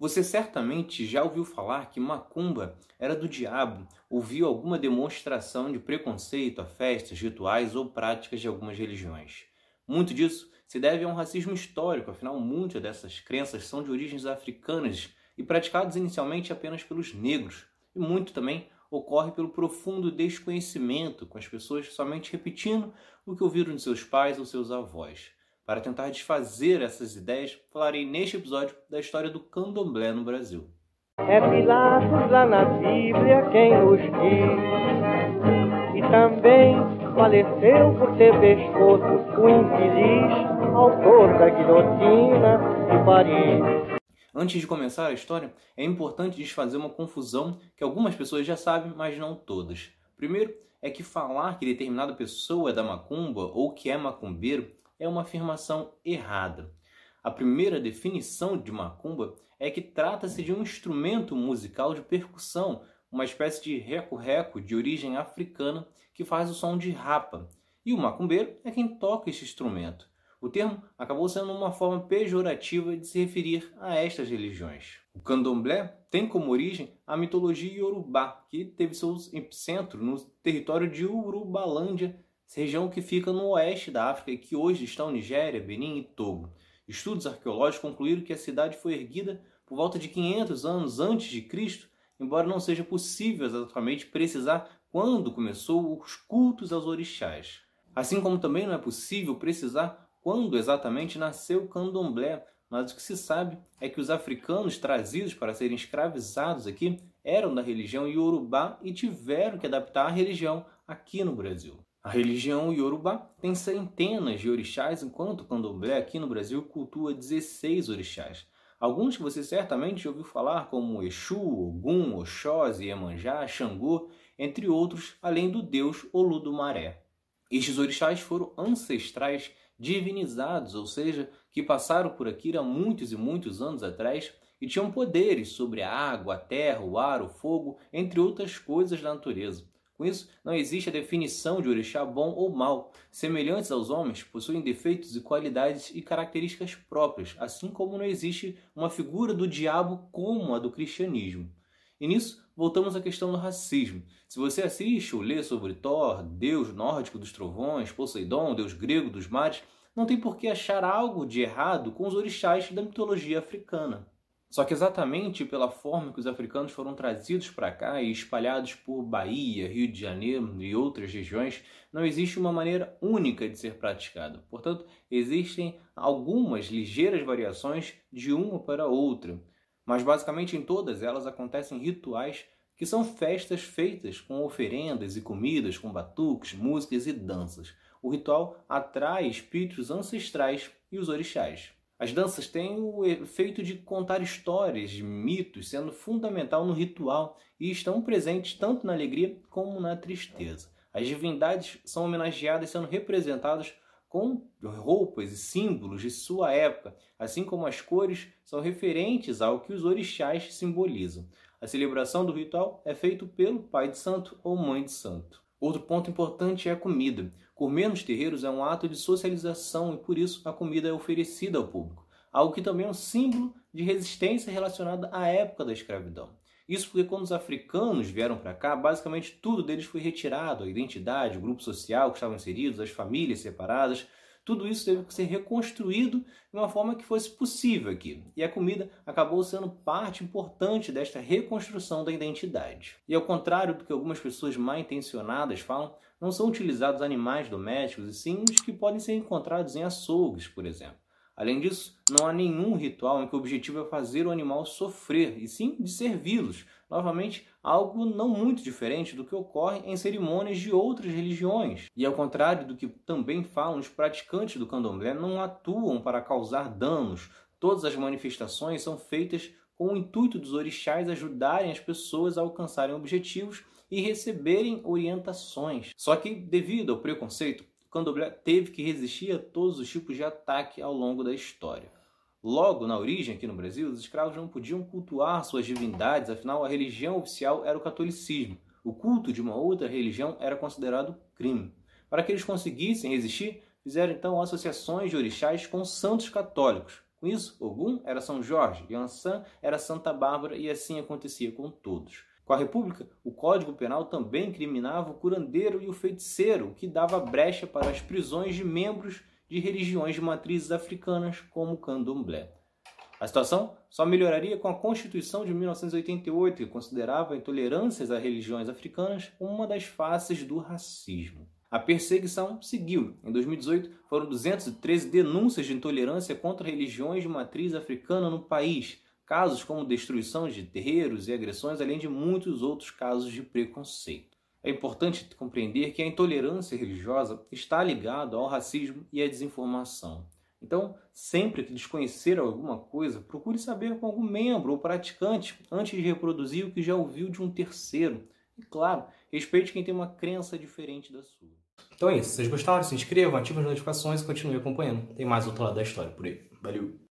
Você certamente já ouviu falar que macumba era do diabo ou viu alguma demonstração de preconceito a festas, rituais ou práticas de algumas religiões. Muito disso se deve a um racismo histórico, afinal, muitas dessas crenças são de origens africanas e praticadas inicialmente apenas pelos negros, e muito também ocorre pelo profundo desconhecimento, com as pessoas somente repetindo o que ouviram de seus pais ou seus avós. Para tentar desfazer essas ideias, falarei neste episódio da história do candomblé no Brasil. É Pilatos lá na Bíblia quem nos diz, e também faleceu por ter pescoço o infeliz autor da guilhotina de Paris. Antes de começar a história, é importante desfazer uma confusão que algumas pessoas já sabem, mas não todas. Primeiro, é que falar que determinada pessoa é da macumba ou que é macumbeiro é uma afirmação errada. A primeira definição de macumba é que trata-se de um instrumento musical de percussão, uma espécie de reco-reco de origem africana que faz o som de rapa. E o macumbeiro é quem toca este instrumento. O termo acabou sendo uma forma pejorativa de se referir a estas religiões. O candomblé tem como origem a mitologia iorubá, que teve seu epicentro no território de Urubalândia, região que fica no oeste da África e que hoje estão Nigéria, Benin e Togo. Estudos arqueológicos concluíram que a cidade foi erguida por volta de 500 anos antes de Cristo, embora não seja possível exatamente precisar quando começou os cultos aos orixás. Assim como também não é possível precisar quando exatamente nasceu o candomblé, mas o que se sabe é que os africanos trazidos para serem escravizados aqui eram da religião iorubá e tiveram que adaptar a religião aqui no Brasil. A religião Yorubá tem centenas de orixás, enquanto o candomblé aqui no Brasil cultua 16 orixás. Alguns que você certamente ouviu falar, como Exu, Ogum, Oxóssi, Iemanjá, Xangô, entre outros, além do deus Oludumaré. Estes orixás foram ancestrais divinizados, ou seja, que passaram por aqui há muitos e muitos anos atrás e tinham poderes sobre a água, a terra, o ar, o fogo, entre outras coisas da natureza. Com isso, não existe a definição de orixá bom ou mal. Semelhantes aos homens, possuem defeitos e qualidades e características próprias, assim como não existe uma figura do diabo como a do cristianismo. E nisso, voltamos à questão do racismo. Se você assiste ou lê sobre Thor, deus nórdico dos trovões, Poseidon, deus grego dos mares, não tem por que achar algo de errado com os orixás da mitologia africana. Só que exatamente pela forma que os africanos foram trazidos para cá e espalhados por Bahia, Rio de Janeiro e outras regiões, não existe uma maneira única de ser praticado. Portanto, existem algumas ligeiras variações de uma para outra, mas basicamente em todas elas acontecem rituais que são festas feitas com oferendas e comidas, com batuques, músicas e danças. O ritual atrai espíritos ancestrais e os orixás. As danças têm o efeito de contar histórias, mitos, sendo fundamental no ritual e estão presentes tanto na alegria como na tristeza. As divindades são homenageadas sendo representadas com roupas e símbolos de sua época, assim como as cores são referentes ao que os orixás simbolizam. A celebração do ritual é feita pelo pai de santo ou mãe de santo. Outro ponto importante é a comida. Comer nos terreiros é um ato de socialização e por isso a comida é oferecida ao público, algo que também é um símbolo de resistência relacionada à época da escravidão. Isso porque quando os africanos vieram para cá, basicamente tudo deles foi retirado, a identidade, o grupo social que estavam inseridos, as famílias separadas, tudo isso teve que ser reconstruído de uma forma que fosse possível aqui. E a comida acabou sendo parte importante desta reconstrução da identidade. E ao contrário do que algumas pessoas mal intencionadas falam, não são utilizados animais domésticos e sim os que podem ser encontrados em açougues, por exemplo. Além disso, não há nenhum ritual em que o objetivo é fazer o animal sofrer, e sim de servi-los, Novamente, algo não muito diferente do que ocorre em cerimônias de outras religiões. E ao contrário do que também falam, os praticantes do candomblé não atuam para causar danos. Todas as manifestações são feitas com o intuito dos orixás ajudarem as pessoas a alcançarem objetivos e receberem orientações. Só que, devido ao preconceito, candomblé teve que resistir a todos os tipos de ataque ao longo da história. Logo, na origem aqui no Brasil, os escravos não podiam cultuar suas divindades, afinal a religião oficial era o catolicismo. O culto de uma outra religião era considerado crime. Para que eles conseguissem resistir, fizeram então associações de orixás com santos católicos. Com isso, Ogum era São Jorge, Yansan era Santa Bárbara e assim acontecia com todos. Com a República, o Código Penal também incriminava o curandeiro e o feiticeiro, que dava brecha para as prisões de membros de religiões de matrizes africanas, como o candomblé. A situação só melhoraria com a Constituição de 1988, que considerava intolerâncias a religiões africanas uma das faces do racismo. A perseguição seguiu. Em 2018, foram 213 denúncias de intolerância contra religiões de matriz africana no país, casos como destruição de terreiros e agressões, além de muitos outros casos de preconceito. É importante compreender que a intolerância religiosa está ligada ao racismo e à desinformação. Então, sempre que desconhecer alguma coisa, procure saber com algum membro ou praticante antes de reproduzir o que já ouviu de um terceiro. E claro, respeite quem tem uma crença diferente da sua. Então é isso. Se vocês gostaram, se inscrevam, ativem as notificações e continuem acompanhando. Tem mais outro lado da história por aí. Valeu!